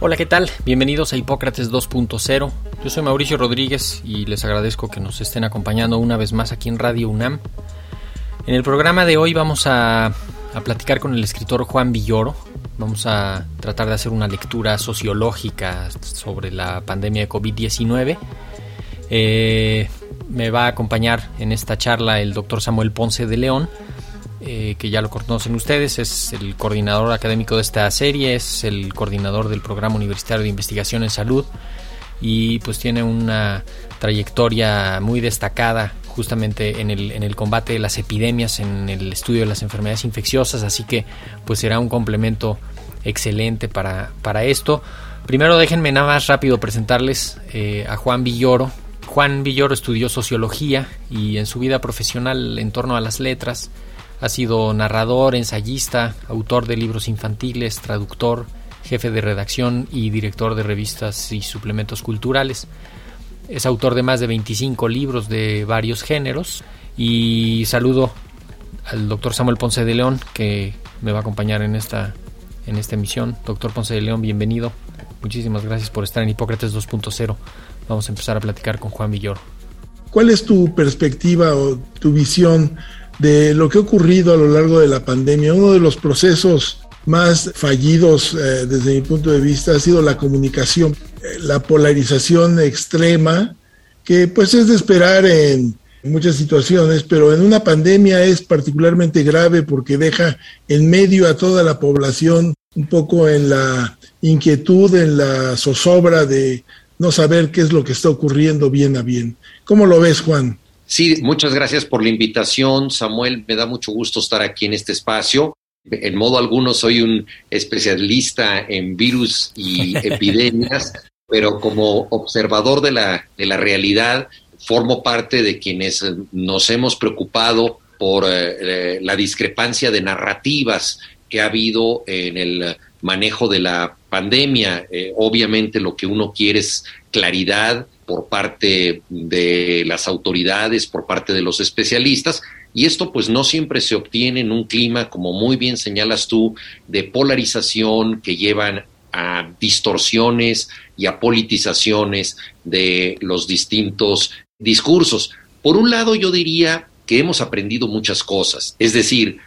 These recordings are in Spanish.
Hola, ¿qué tal? Bienvenidos a Hipócrates 2.0. Yo soy Mauricio Rodríguez y les agradezco que nos estén acompañando una vez más aquí en Radio UNAM. En el programa de hoy vamos a, platicar con el escritor Juan Villoro. Vamos a tratar de hacer una lectura sociológica sobre la pandemia de COVID-19. Eh, me va a acompañar en esta charla el doctor Samuel Ponce de León eh, que ya lo conocen ustedes, es el coordinador académico de esta serie, es el coordinador del programa universitario de investigación en salud y pues tiene una trayectoria muy destacada justamente en el, en el combate de las epidemias, en el estudio de las enfermedades infecciosas, así que pues será un complemento excelente para, para esto. Primero déjenme nada más rápido presentarles eh, a Juan Villoro. Juan Villoro estudió sociología y en su vida profesional en torno a las letras ha sido narrador, ensayista, autor de libros infantiles, traductor, jefe de redacción y director de revistas y suplementos culturales. Es autor de más de 25 libros de varios géneros y saludo al doctor Samuel Ponce de León que me va a acompañar en esta, en esta emisión. Doctor Ponce de León, bienvenido. Muchísimas gracias por estar en Hipócrates 2.0. Vamos a empezar a platicar con Juan Villoro. ¿Cuál es tu perspectiva o tu visión de lo que ha ocurrido a lo largo de la pandemia. Uno de los procesos más fallidos eh, desde mi punto de vista ha sido la comunicación, eh, la polarización extrema, que pues es de esperar en muchas situaciones, pero en una pandemia es particularmente grave porque deja en medio a toda la población un poco en la inquietud, en la zozobra de no saber qué es lo que está ocurriendo bien a bien. ¿Cómo lo ves, Juan? Sí, muchas gracias por la invitación, Samuel. Me da mucho gusto estar aquí en este espacio. En modo alguno soy un especialista en virus y epidemias, pero como observador de la, de la realidad, formo parte de quienes nos hemos preocupado por eh, eh, la discrepancia de narrativas que ha habido en el manejo de la pandemia. Eh, obviamente lo que uno quiere es claridad, por parte de las autoridades, por parte de los especialistas, y esto pues no siempre se obtiene en un clima, como muy bien señalas tú, de polarización que llevan a distorsiones y a politizaciones de los distintos discursos. Por un lado, yo diría que hemos aprendido muchas cosas, es decir,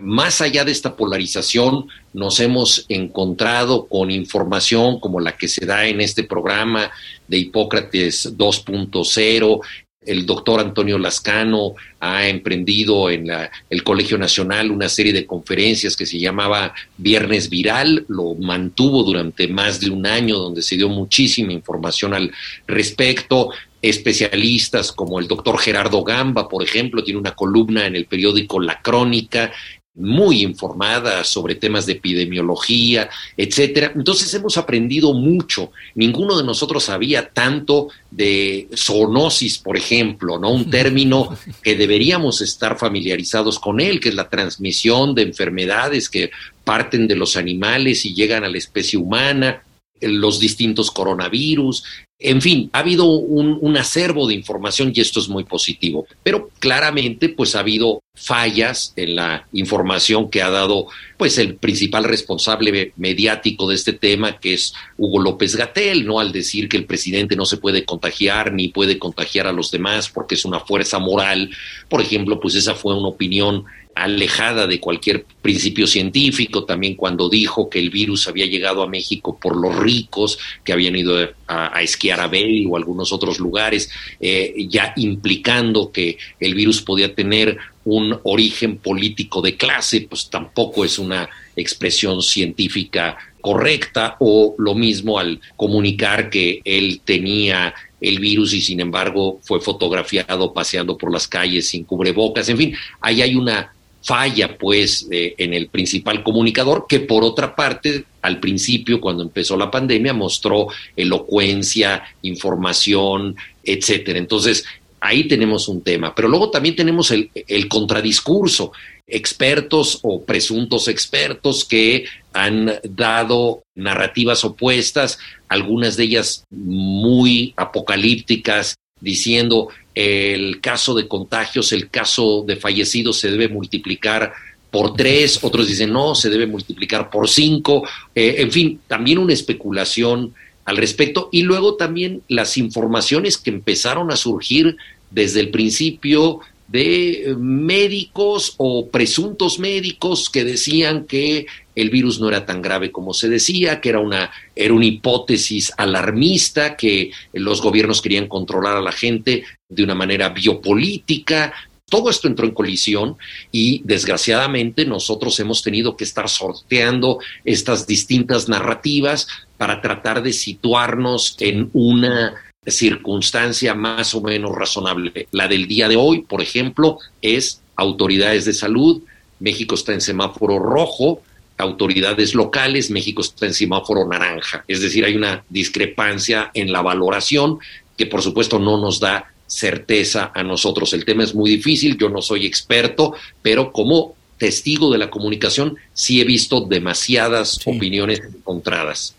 más allá de esta polarización, nos hemos encontrado con información como la que se da en este programa de Hipócrates 2.0. El doctor Antonio Lascano ha emprendido en el Colegio Nacional una serie de conferencias que se llamaba Viernes Viral, lo mantuvo durante más de un año, donde se dio muchísima información al respecto especialistas como el doctor Gerardo Gamba, por ejemplo, tiene una columna en el periódico La Crónica muy informada sobre temas de epidemiología, etcétera. Entonces hemos aprendido mucho. Ninguno de nosotros sabía tanto de zoonosis, por ejemplo, ¿no? Un término que deberíamos estar familiarizados con él, que es la transmisión de enfermedades que parten de los animales y llegan a la especie humana los distintos coronavirus, en fin, ha habido un, acervo de información y esto es muy positivo, pero claramente pues ha habido fallas en la información que ha dado pues el principal responsable mediático de este tema que es Hugo López Gatel, ¿no? Al decir que el presidente no se puede contagiar ni puede contagiar a los demás porque es una fuerza moral, por ejemplo, pues esa fue una opinión alejada de cualquier principio científico, también cuando dijo que el virus había llegado a México por los ricos que habían ido a, a esquiar Chiara Bay o algunos otros lugares, eh, ya implicando que el virus podía tener un origen político de clase, pues tampoco es una expresión científica correcta, o lo mismo al comunicar que él tenía el virus y sin embargo fue fotografiado paseando por las calles sin cubrebocas, en fin, ahí hay una falla pues en el principal comunicador que por otra parte al principio cuando empezó la pandemia mostró elocuencia, información, etcétera. Entonces, ahí tenemos un tema, pero luego también tenemos el, el contradiscurso, expertos o presuntos expertos que han dado narrativas opuestas, algunas de ellas muy apocalípticas, diciendo el caso de contagios, el caso de fallecidos se debe multiplicar por tres, otros dicen no, se debe multiplicar por cinco, eh, en fin, también una especulación al respecto. Y luego también las informaciones que empezaron a surgir desde el principio de médicos o presuntos médicos que decían que el virus no era tan grave como se decía, que era una, era una hipótesis alarmista, que los gobiernos querían controlar a la gente de una manera biopolítica. Todo esto entró en colisión y desgraciadamente nosotros hemos tenido que estar sorteando estas distintas narrativas para tratar de situarnos en una circunstancia más o menos razonable. La del día de hoy, por ejemplo, es autoridades de salud, México está en semáforo rojo, autoridades locales, México está en semáforo naranja. Es decir, hay una discrepancia en la valoración que por supuesto no nos da certeza a nosotros. El tema es muy difícil, yo no soy experto, pero como testigo de la comunicación sí he visto demasiadas opiniones encontradas.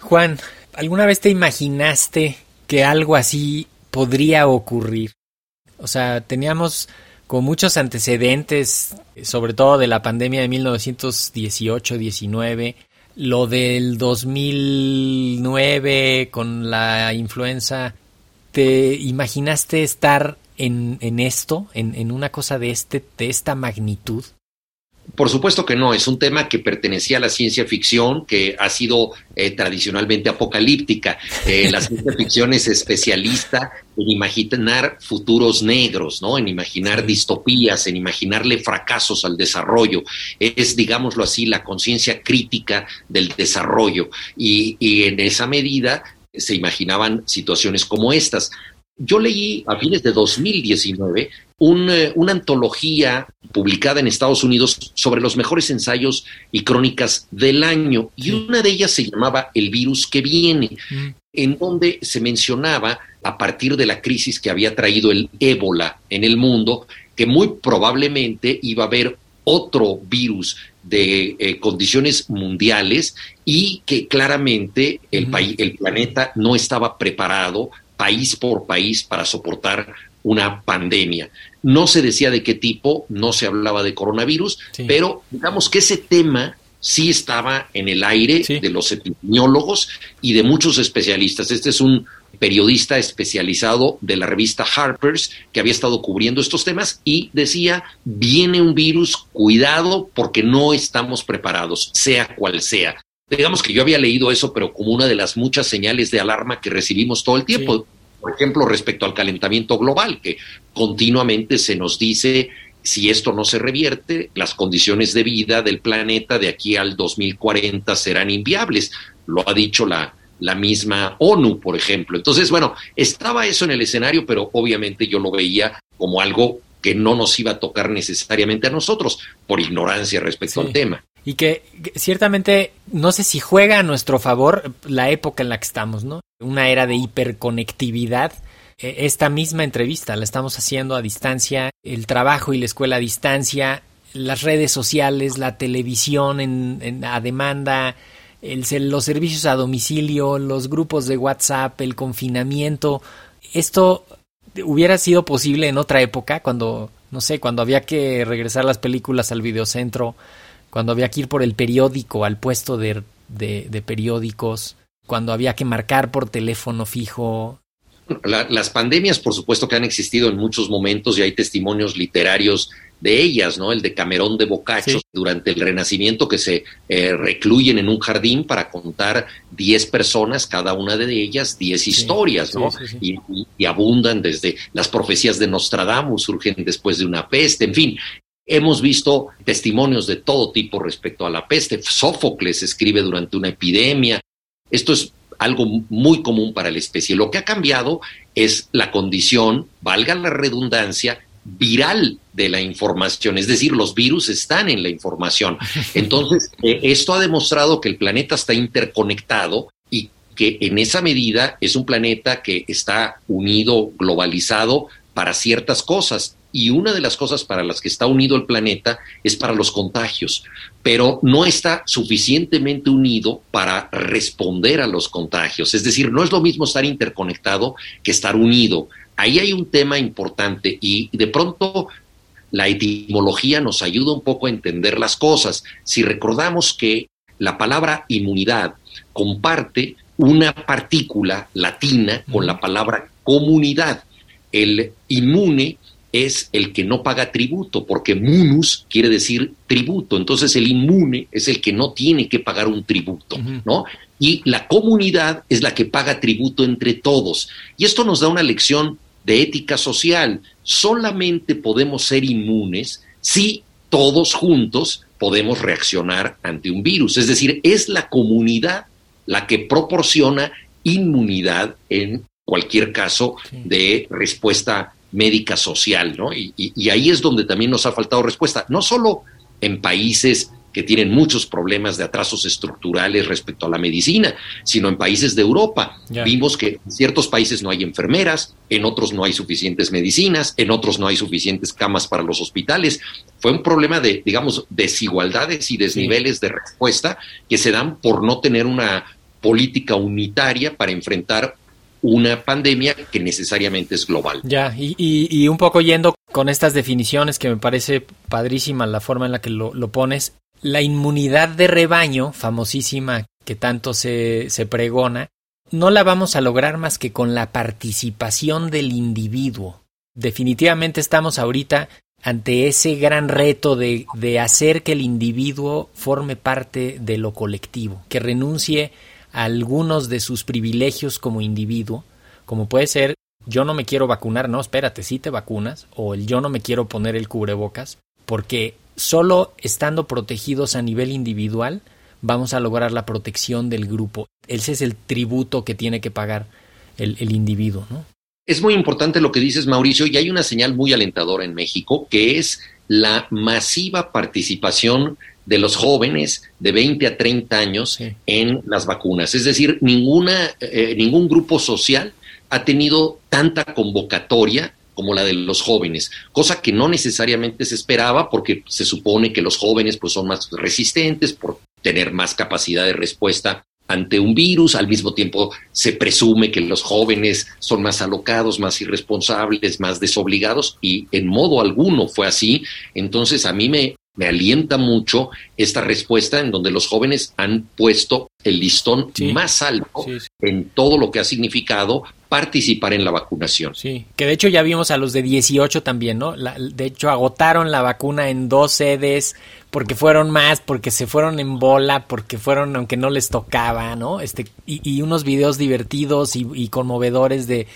Juan, ¿alguna vez te imaginaste que algo así podría ocurrir? O sea, teníamos con muchos antecedentes, sobre todo de la pandemia de 1918-19, lo del 2009 con la influenza. ¿Te imaginaste estar en, en esto, en, en, una cosa de, este, de esta magnitud? Por supuesto que no, es un tema que pertenecía a la ciencia ficción, que ha sido eh, tradicionalmente apocalíptica. Eh, la ciencia ficción es especialista en imaginar futuros negros, ¿no? En imaginar distopías, en imaginarle fracasos al desarrollo. Es, digámoslo así, la conciencia crítica del desarrollo. Y, y en esa medida se imaginaban situaciones como estas. Yo leí a fines de 2019 un, eh, una antología publicada en Estados Unidos sobre los mejores ensayos y crónicas del año, y una de ellas se llamaba El virus que viene, mm. en donde se mencionaba, a partir de la crisis que había traído el ébola en el mundo, que muy probablemente iba a haber otro virus de eh, condiciones mundiales y que claramente el, país, el planeta no estaba preparado país por país para soportar una pandemia. No se decía de qué tipo, no se hablaba de coronavirus, pero digamos que ese tema sí estaba en el aire de los epidemiólogos y de muchos especialistas. Este es un periodista especializado de la revista Harper's que había estado cubriendo estos temas y decía, viene un virus, cuidado porque no estamos preparados, sea cual sea. Digamos que yo había leído eso, pero como una de las muchas señales de alarma que recibimos todo el tiempo. Por ejemplo, respecto al calentamiento global, que continuamente se nos dice si esto no se revierte, las condiciones de vida del planeta de aquí al 2040 serán inviables. Lo ha dicho la, la misma ONU, por ejemplo. Entonces, bueno, estaba eso en el escenario, pero obviamente yo lo veía como algo que no nos iba a tocar necesariamente a nosotros por ignorancia respecto al tema y que ciertamente no sé si juega a nuestro favor la época en la que estamos, ¿no? Una era de hiperconectividad. E, esta misma entrevista la estamos haciendo a distancia, el trabajo y la escuela a distancia, las redes sociales, la televisión en, a demanda, el, los servicios a domicilio, los grupos de WhatsApp, el confinamiento. Esto hubiera sido posible en otra época, cuando, no sé, cuando había que regresar las películas al videocentro cuando había que ir por el periódico al puesto de, de, periódicos, cuando había que marcar por teléfono fijo. las pandemias, por supuesto que han existido en muchos momentos y hay testimonios literarios de ellas, ¿no? El de Camerón de Boccaccio durante el Renacimiento que se eh, recluyen en un jardín para contar 10 personas, cada una de ellas 10 historias, ¿no? Y, y, abundan desde las profecías de Nostradamus, surgen después de una peste, en fin. Hemos visto testimonios de todo tipo respecto a la peste. Sófocles escribe durante una epidemia. Esto es algo muy común para la especie. Lo que ha cambiado es la condición, valga la redundancia, viral de la información, es decir, los virus están en la información. Entonces, eh, esto ha demostrado que el planeta está interconectado y que en esa medida es un planeta que está unido, globalizado para ciertas cosas. Y una de las cosas para las que está unido el planeta es para los contagios, pero no está suficientemente unido para responder a los contagios. Es decir, no es lo mismo estar interconectado que estar unido ahí hay un tema importante y de pronto la etimología nos ayuda un poco a entender las cosas. Si recordamos que la palabra inmunidad comparte una partícula latina con la palabra comunidad. El inmune es el que no paga tributo, porque munus quiere decir tributo. Entonces el inmune es el que no tiene que pagar un tributo, ¿no? Y la comunidad es la que paga tributo entre todos. Y esto nos da una lección de ética social. Solamente podemos ser inmunes si todos juntos podemos reaccionar ante un virus. Es decir, es la comunidad la que proporciona inmunidad en cualquier caso de respuesta médica social, ¿no? Y, y, ahí es donde también nos ha faltado respuesta, no solo en países que tienen muchos problemas de atrasos estructurales respecto a la medicina, sino en países de Europa. Vimos que en ciertos países no hay enfermeras, en otros no hay suficientes medicinas, en otros no hay suficientes camas para los hospitales. Fue un problema de, digamos, desigualdades y desniveles de respuesta que se dan por no tener una política unitaria para enfrentar una pandemia que necesariamente es global. Ya, y, y, un poco yendo con estas definiciones que me parece padrísima la forma en la que lo, lo pones, la inmunidad de rebaño, famosísima que tanto se, se pregona, no la vamos a lograr más que con la participación del individuo. Definitivamente estamos ahorita ante ese gran reto de, de, hacer que el individuo forme parte de lo colectivo, que renuncie algunos de sus privilegios como individuo, como puede ser yo no me quiero vacunar, no, espérate, sí te vacunas, o el yo no me quiero poner el cubrebocas, porque solo estando protegidos a nivel individual vamos a lograr la protección del grupo. Ese es el tributo que tiene que pagar el, individuo. ¿no? Es muy importante lo que dices, Mauricio, y hay una señal muy alentadora en México, que es la masiva participación de los jóvenes de 20 a 30 años en las vacunas. Es decir, ninguna, eh, ningún grupo social ha tenido tanta convocatoria como la de los jóvenes, cosa que no necesariamente se esperaba porque se supone que los jóvenes pues son más resistentes por tener más capacidad de respuesta ante un virus, al mismo tiempo se presume que los jóvenes son más alocados, más irresponsables, más desobligados y en modo alguno fue así, entonces a mí me, me alienta mucho esta respuesta en donde los jóvenes han puesto el listón más alto en todo lo que ha significado participar en la vacunación. Sí, que de hecho ya vimos a los de 18 también, ¿no? de hecho agotaron la vacuna en dos sedes porque fueron más, porque se fueron en bola, porque fueron aunque no les tocaba, ¿no? Este y, unos videos divertidos y, conmovedores de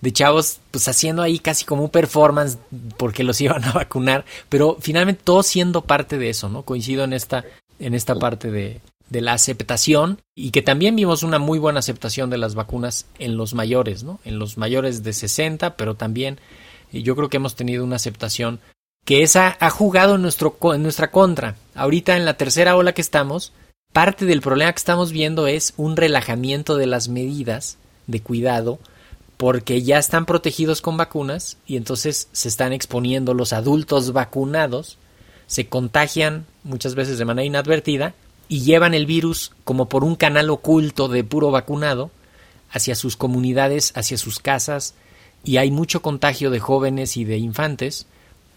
de chavos pues haciendo ahí casi como un performance porque los iban a vacunar, pero finalmente todos siendo parte de eso, ¿no? Coincido en esta en esta parte de, de la aceptación y que también vimos una muy buena aceptación de las vacunas en los mayores, ¿no? En los mayores de 60, pero también yo creo que hemos tenido una aceptación que esa ha jugado en, nuestro, en nuestra contra. Ahorita en la tercera ola que estamos, parte del problema que estamos viendo es un relajamiento de las medidas de cuidado porque ya están protegidos con vacunas y entonces se están exponiendo los adultos vacunados, se contagian muchas veces de manera inadvertida y llevan el virus como por un canal oculto de puro vacunado hacia sus comunidades, hacia sus casas, y hay mucho contagio de jóvenes y de infantes,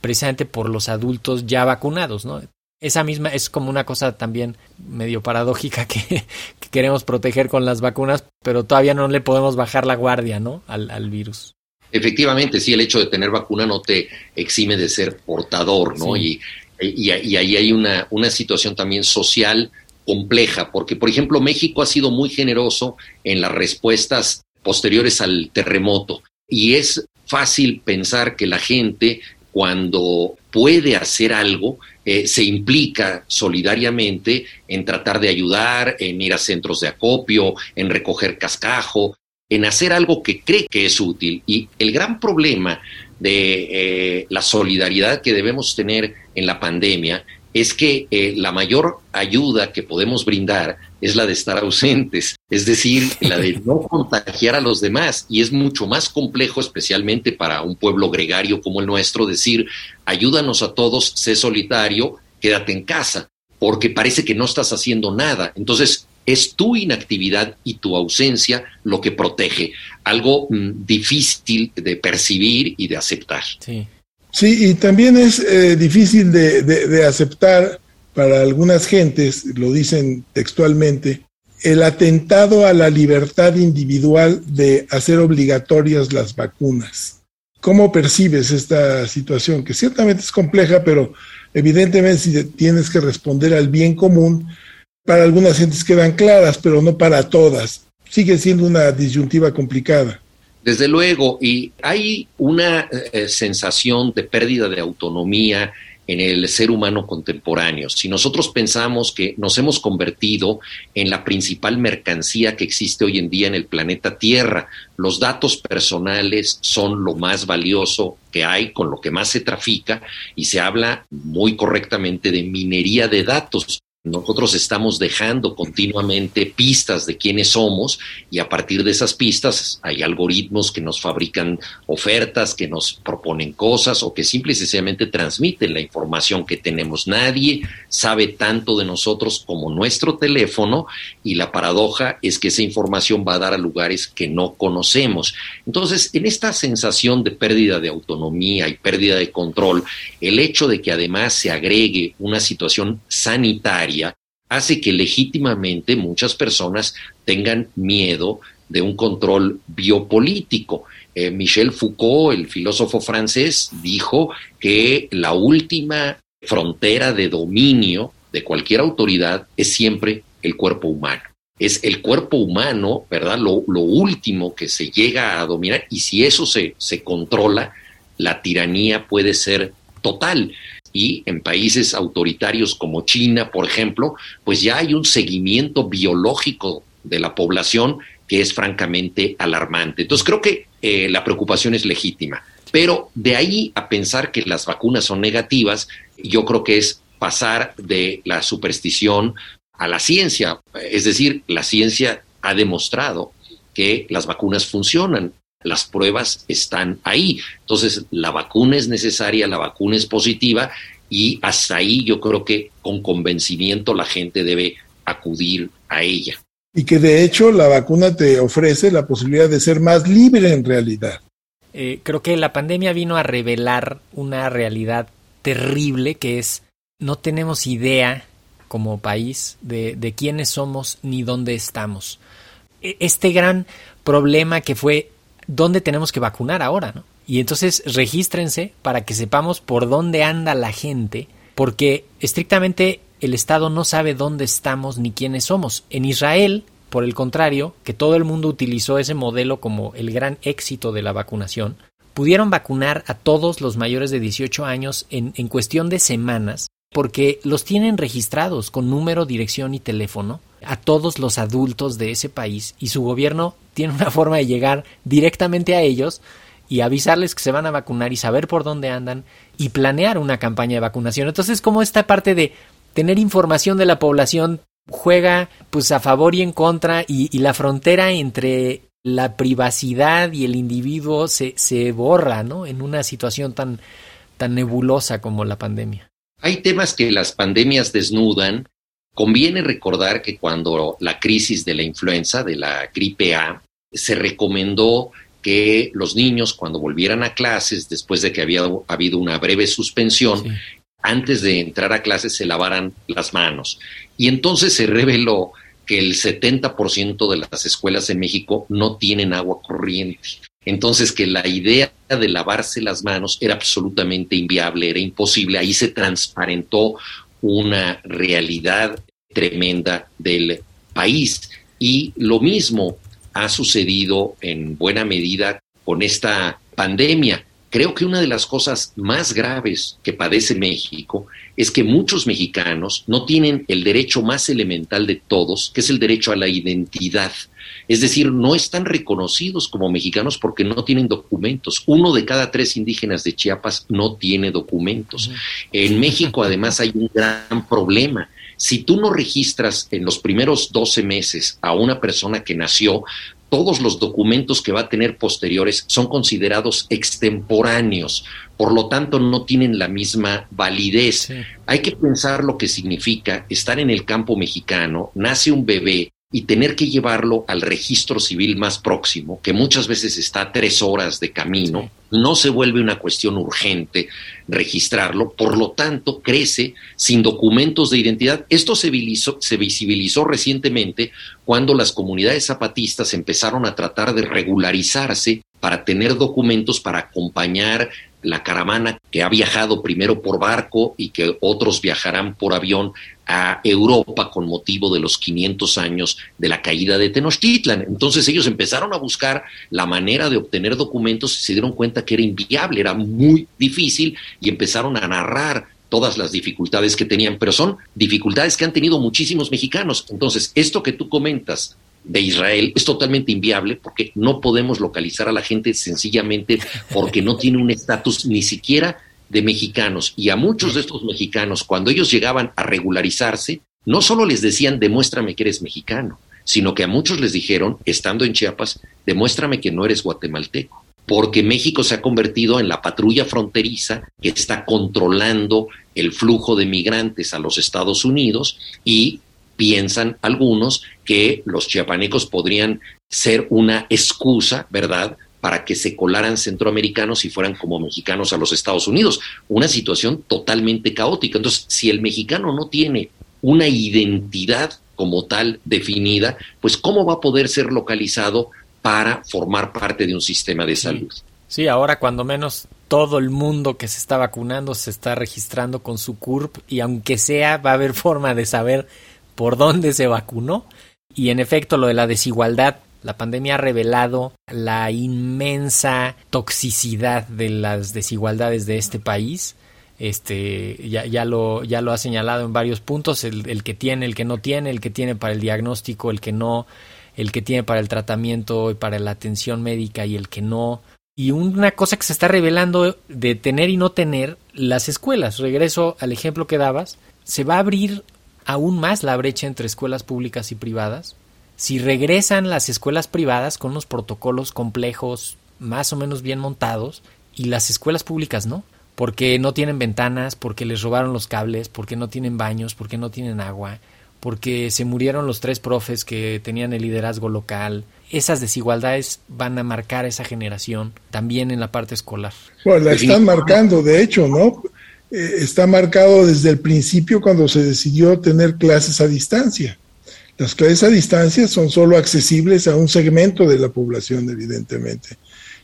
precisamente por los adultos ya vacunados, ¿no? Esa misma es como una cosa también medio paradójica que, que, queremos proteger con las vacunas, pero todavía no le podemos bajar la guardia, ¿no? Al, al, virus. Efectivamente, sí, el hecho de tener vacuna no te exime de ser portador, ¿no? Sí. Y, y, y, ahí hay una, una situación también social compleja, porque, por ejemplo, México ha sido muy generoso en las respuestas posteriores al terremoto y es fácil pensar que la gente cuando puede hacer algo, eh, se implica solidariamente en tratar de ayudar, en ir a centros de acopio, en recoger cascajo, en hacer algo que cree que es útil. Y el gran problema de eh, la solidaridad que debemos tener en la pandemia es que eh, la mayor ayuda que podemos brindar es la de estar ausentes, es decir, la de no contagiar a los demás. Y es mucho más complejo, especialmente para un pueblo gregario como el nuestro, decir, ayúdanos a todos, sé solitario, quédate en casa, porque parece que no estás haciendo nada. Entonces, es tu inactividad y tu ausencia lo que protege, algo mm, difícil de percibir y de aceptar. Sí. Sí, y también es eh, difícil de, de, de, aceptar para algunas gentes, lo dicen textualmente, el atentado a la libertad individual de hacer obligatorias las vacunas. ¿Cómo percibes esta situación? Que ciertamente es compleja, pero evidentemente si tienes que responder al bien común, para algunas gentes quedan claras, pero no para todas. Sigue siendo una disyuntiva complicada. Desde luego, y hay una eh, sensación de pérdida de autonomía en el ser humano contemporáneo. Si nosotros pensamos que nos hemos convertido en la principal mercancía que existe hoy en día en el planeta Tierra, los datos personales son lo más valioso que hay, con lo que más se trafica, y se habla muy correctamente de minería de datos. Nosotros estamos dejando continuamente pistas de quiénes somos y a partir de esas pistas hay algoritmos que nos fabrican ofertas, que nos proponen cosas o que simple y sencillamente transmiten la información que tenemos. Nadie sabe tanto de nosotros como nuestro teléfono y la paradoja es que esa información va a dar a lugares que no conocemos. Entonces, en esta sensación de pérdida de autonomía y pérdida de control, el hecho de que además se agregue una situación sanitaria, hace que legítimamente muchas personas tengan miedo de un control biopolítico. Eh, Michel Foucault, el filósofo francés, dijo que la última frontera de dominio de cualquier autoridad es siempre el cuerpo humano. Es el cuerpo humano, ¿verdad? Lo, lo último que se llega a dominar y si eso se, se controla, la tiranía puede ser total y en países autoritarios como China, por ejemplo, pues ya hay un seguimiento biológico de la población que es francamente alarmante. Entonces creo que eh, la preocupación es legítima, pero de ahí a pensar que las vacunas son negativas, yo creo que es pasar de la superstición a la ciencia. Es decir, la ciencia ha demostrado que las vacunas funcionan las pruebas están ahí. Entonces, la vacuna es necesaria, la vacuna es positiva y hasta ahí yo creo que con convencimiento la gente debe acudir a ella. Y que de hecho la vacuna te ofrece la posibilidad de ser más libre en realidad. Eh, creo que la pandemia vino a revelar una realidad terrible que es no tenemos idea como país de, de quiénes somos ni dónde estamos. E, este gran problema que fue dónde tenemos que vacunar ahora, ¿no? Y entonces regístrense para que sepamos por dónde anda la gente, porque estrictamente el Estado no sabe dónde estamos ni quiénes somos. En Israel, por el contrario, que todo el mundo utilizó ese modelo como el gran éxito de la vacunación, pudieron vacunar a todos los mayores de 18 años en, en cuestión de semanas, porque los tienen registrados con número, dirección y teléfono a todos los adultos de ese país y su gobierno tiene una forma de llegar directamente a ellos y avisarles que se van a vacunar y saber por dónde andan y planear una campaña de vacunación. Entonces, como esta parte de tener información de la población juega pues a favor y en contra y, y la frontera entre la privacidad y el individuo se, se borra, ¿no? En una situación tan, tan nebulosa como la pandemia. Hay temas que las pandemias desnudan Conviene recordar que cuando la crisis de la influenza, de la gripe A, se recomendó que los niños cuando volvieran a clases, después de que había habido una breve suspensión, sí. antes de entrar a clases se lavaran las manos. Y entonces se reveló que el 70% de las escuelas en México no tienen agua corriente. Entonces que la idea de lavarse las manos era absolutamente inviable, era imposible. Ahí se transparentó una realidad tremenda del país. Y lo mismo ha sucedido en buena medida con esta pandemia. Creo que una de las cosas más graves que padece México es que muchos mexicanos no tienen el derecho más elemental de todos, que es el derecho a la identidad. Es decir, no están reconocidos como mexicanos porque no tienen documentos. Uno de cada tres indígenas de Chiapas no tiene documentos. En México, además, hay un gran problema. Si tú no registras en los primeros 12 meses a una persona que nació, todos los documentos que va a tener posteriores son considerados extemporáneos, por lo tanto no tienen la misma validez. Hay que pensar lo que significa estar en el campo mexicano, nace un bebé y tener que llevarlo al registro civil más próximo, que muchas veces está a tres horas de camino, no se vuelve una cuestión urgente registrarlo, por lo tanto crece sin documentos de identidad. Esto se, se visibilizó recientemente cuando las comunidades zapatistas empezaron a tratar de regularizarse para tener documentos para acompañar la caravana que ha viajado primero por barco y que otros viajarán por avión a Europa con motivo de los 500 años de la caída de Tenochtitlan. Entonces ellos empezaron a buscar la manera de obtener documentos y se dieron cuenta que era inviable, era muy difícil y empezaron a narrar todas las dificultades que tenían, pero son dificultades que han tenido muchísimos mexicanos. Entonces, esto que tú comentas de Israel es totalmente inviable porque no podemos localizar a la gente sencillamente porque no tiene un estatus ni siquiera de mexicanos. Y a muchos de estos mexicanos, cuando ellos llegaban a regularizarse, no solo les decían demuéstrame que eres mexicano, sino que a muchos les dijeron, estando en Chiapas, demuéstrame que no eres guatemalteco. Porque México se ha convertido en la patrulla fronteriza que está controlando el flujo de migrantes a los Estados Unidos y piensan algunos que los chiapanecos podrían ser una excusa, ¿verdad?, para que se colaran centroamericanos y fueran como mexicanos a los Estados Unidos. Una situación totalmente caótica. Entonces, si el mexicano no tiene una identidad como tal definida, pues ¿cómo va a poder ser localizado para formar parte de un sistema de salud? Sí, ahora cuando menos todo el mundo que se está vacunando se está registrando con su CURP y aunque sea va a haber forma de saber por dónde se vacunó. Y en efecto, lo de la desigualdad, la pandemia ha revelado la inmensa toxicidad de las desigualdades de este país. Este, ya, ya, lo, ya lo ha señalado en varios puntos, el, el que tiene, el que no tiene, el que tiene para el diagnóstico, el que no, el que tiene para el tratamiento y para la atención médica y el que no. Y una cosa que se está revelando de tener y no tener, las escuelas. Regreso al ejemplo que dabas. Se va a abrir aún más la brecha entre escuelas públicas y privadas, si regresan las escuelas privadas con unos protocolos complejos, más o menos bien montados, y las escuelas públicas no, porque no tienen ventanas, porque les robaron los cables, porque no tienen baños, porque no tienen agua, porque se murieron los tres profes que tenían el liderazgo local. Esas desigualdades van a marcar esa generación también en la parte escolar. Bueno, la están marcando, de hecho, ¿no? Eh, está marcado desde el principio cuando se decidió tener clases a distancia. Las clases a distancia son solo accesibles a un segmento de la población, evidentemente.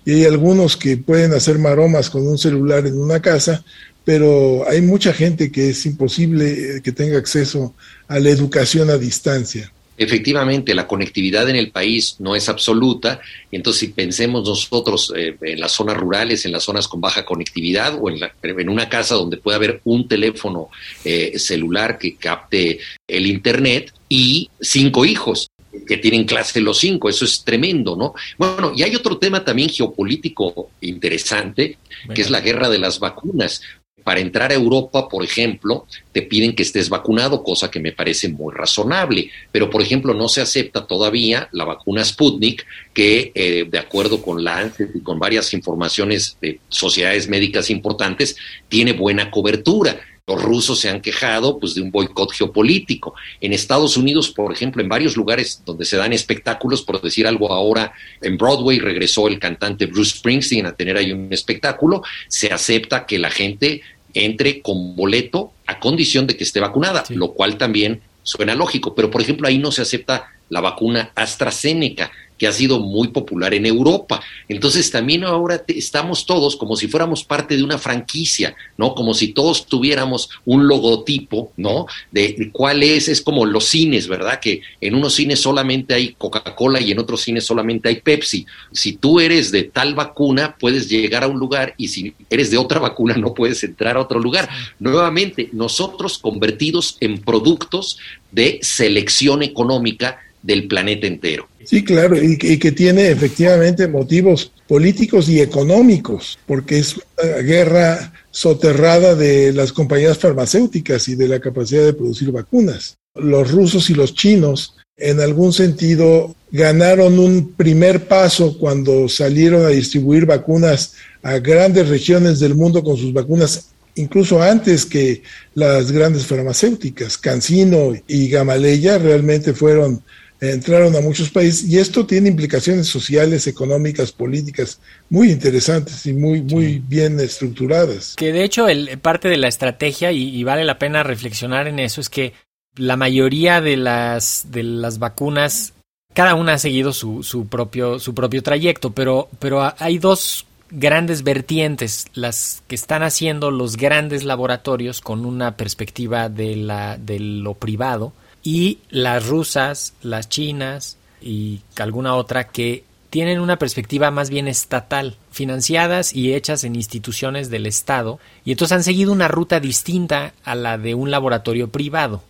Y hay algunos que pueden hacer maromas con un celular en una casa, pero hay mucha gente que es imposible eh, que tenga acceso a la educación a distancia. Efectivamente, la conectividad en el país no es absoluta, entonces si pensemos nosotros eh, en las zonas rurales, en las zonas con baja conectividad o en, en una casa donde puede haber un teléfono eh, celular que capte el Internet y cinco hijos que tienen clase los cinco, eso es tremendo, ¿no? Bueno, y hay otro tema también geopolítico interesante, que es la guerra de las vacunas. Para entrar a Europa, por ejemplo, te piden que estés vacunado, cosa que me parece muy razonable, pero por ejemplo no se acepta todavía la vacuna Sputnik, que eh, de acuerdo con la y con varias informaciones de sociedades médicas importantes, tiene buena cobertura. Los rusos se han quejado pues, de un boicot geopolítico. En Estados Unidos, por ejemplo, en varios lugares donde se dan espectáculos, por decir algo ahora, en Broadway regresó el cantante Bruce Springsteen a tener ahí un espectáculo, se acepta que la gente entre con boleto a condición de que esté vacunada, lo cual también suena lógico, pero por ejemplo ahí no se acepta la vacuna AstraZeneca que ha sido muy popular en Europa. Entonces también ahora estamos todos como si fuéramos parte de una franquicia, ¿no? Como si todos tuviéramos un logotipo, ¿no? De, cuál es, es como los cines, ¿verdad? Que en unos cines solamente hay Coca-Cola y en otros cines solamente hay Pepsi. Si tú eres de tal vacuna, puedes llegar a un lugar y si eres de otra vacuna, no puedes entrar a otro lugar. Nuevamente, nosotros convertidos en productos de selección económica del planeta entero. Sí, claro, y, que tiene efectivamente motivos políticos y económicos, porque es una guerra soterrada de las compañías farmacéuticas y de la capacidad de producir vacunas. Los rusos y los chinos, en algún sentido, ganaron un primer paso cuando salieron a distribuir vacunas a grandes regiones del mundo con sus vacunas incluso antes que las grandes farmacéuticas. Cancino y Gamaleya realmente fueron entraron a muchos países y esto tiene implicaciones sociales, económicas, políticas muy interesantes y muy, muy bien estructuradas. Que de hecho el, parte de la estrategia, y, vale la pena reflexionar en eso, es que la mayoría de las, de las vacunas, cada una ha seguido su, su, propio, su propio trayecto, pero, pero hay dos grandes vertientes, las que están haciendo los grandes laboratorios con una perspectiva de, la, de lo privado, y las rusas, las chinas y alguna otra que tienen una perspectiva más bien estatal, financiadas y hechas en instituciones del Estado, y entonces han seguido una ruta distinta a la de un laboratorio privado.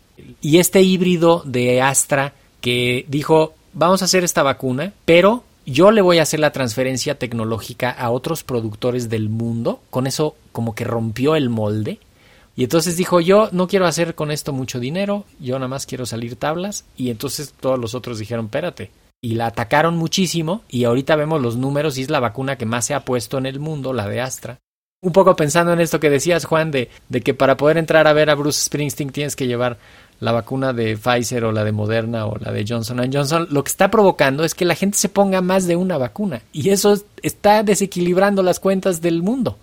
Y este híbrido de Astra que dijo, vamos a hacer esta vacuna, pero yo le voy a hacer la transferencia tecnológica a otros productores del mundo, con eso como que rompió el molde, y entonces dijo, yo no quiero hacer con esto mucho dinero, yo nada más quiero salir tablas. Y entonces todos los otros dijeron, espérate. Y la atacaron muchísimo y ahorita vemos los números y es la vacuna que más se ha puesto en el mundo, la de Astra. Un poco pensando en esto que decías, Juan, de, de que para poder entrar a ver a Bruce Springsteen tienes que llevar la vacuna de Pfizer o la de Moderna o la de Johnson Johnson, lo que está provocando es que la gente se ponga más de una vacuna y eso está desequilibrando las cuentas del mundo.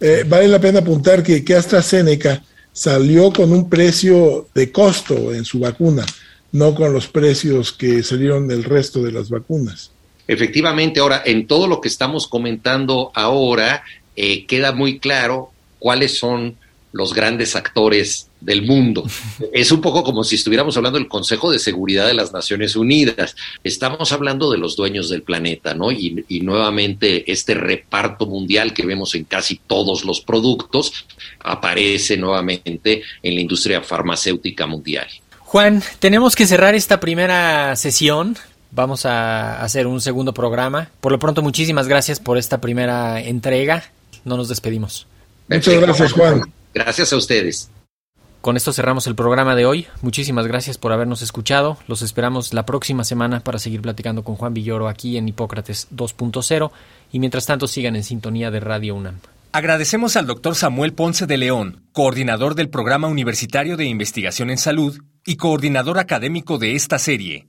Eh, vale la pena apuntar que, que AstraZeneca salió con un precio de costo en su vacuna, no con los precios que salieron del resto de las vacunas. Efectivamente, ahora, en todo lo que estamos comentando ahora, eh, queda muy claro cuáles son los grandes actores del mundo. Es un poco como si estuviéramos hablando del Consejo de Seguridad de las Naciones Unidas. Estamos hablando de los dueños del planeta, ¿no? Y, nuevamente este reparto mundial que vemos en casi todos los productos aparece nuevamente en la industria farmacéutica mundial. Juan, tenemos que cerrar esta primera sesión. Vamos a hacer un segundo programa. Por lo pronto, muchísimas gracias por esta primera entrega. No nos despedimos. Muchas gracias, Juan. Gracias a ustedes. Con esto cerramos el programa de hoy. Muchísimas gracias por habernos escuchado. Los esperamos la próxima semana para seguir platicando con Juan Villoro aquí en Hipócrates 2.0 y mientras tanto sigan en sintonía de Radio UNAM. Agradecemos al doctor Samuel Ponce de León, coordinador del Programa Universitario de Investigación en Salud y coordinador académico de esta serie